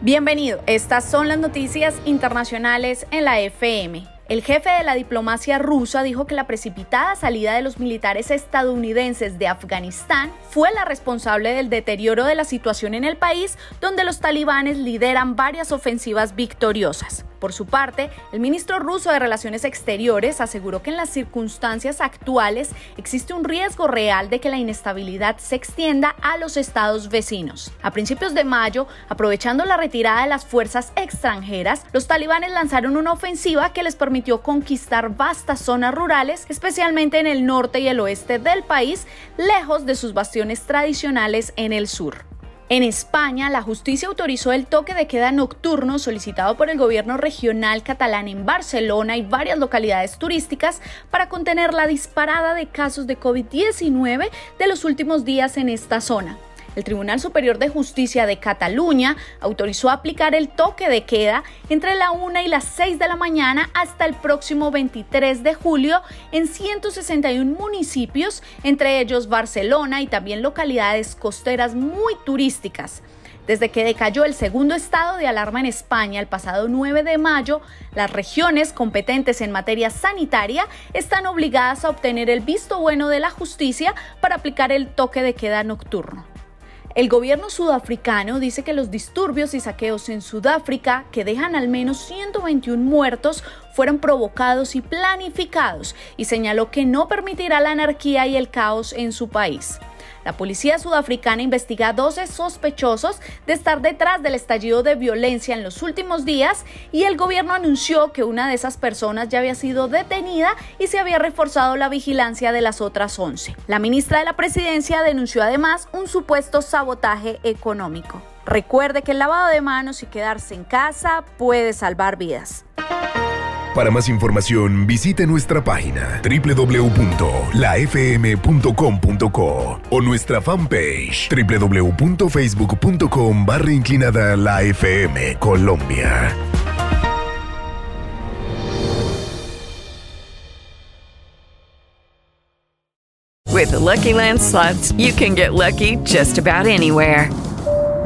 Bienvenido, estas son las noticias internacionales en la FM. El jefe de la diplomacia rusa dijo que la precipitada salida de los militares estadounidenses de Afganistán fue la responsable del deterioro de la situación en el país, donde los talibanes lideran varias ofensivas victoriosas. Por su parte, el ministro ruso de Relaciones Exteriores aseguró que en las circunstancias actuales existe un riesgo real de que la inestabilidad se extienda a los estados vecinos. A principios de mayo, aprovechando la retirada de las fuerzas extranjeras, los talibanes lanzaron una ofensiva que les permitió conquistar vastas zonas rurales, especialmente en el norte y el oeste del país, lejos de sus bastiones tradicionales en el sur. En España, la justicia autorizó el toque de queda nocturno solicitado por el gobierno regional catalán en Barcelona y varias localidades turísticas para contener la disparada de casos de COVID-19 de los últimos días en esta zona. El Tribunal Superior de Justicia de Cataluña autorizó aplicar el toque de queda entre la 1 y las 6 de la mañana hasta el próximo 23 de julio en 161 municipios, entre ellos Barcelona y también localidades costeras muy turísticas. Desde que decayó el segundo estado de alarma en España el pasado 9 de mayo, las regiones competentes en materia sanitaria están obligadas a obtener el visto bueno de la justicia para aplicar el toque de queda nocturno. El gobierno sudafricano dice que los disturbios y saqueos en Sudáfrica, que dejan al menos 121 muertos, fueron provocados y planificados y señaló que no permitirá la anarquía y el caos en su país. La policía sudafricana investiga a 12 sospechosos de estar detrás del estallido de violencia en los últimos días y el gobierno anunció que una de esas personas ya había sido detenida y se había reforzado la vigilancia de las otras 11. La ministra de la Presidencia denunció además un supuesto sabotaje económico. Recuerde que el lavado de manos y quedarse en casa puede salvar vidas. Para más información, visite nuestra página www.lafm.com.co o nuestra fanpage www.facebook.com barra inclinada la FM Colombia. With the Lucky Land slots, you can get lucky just about anywhere.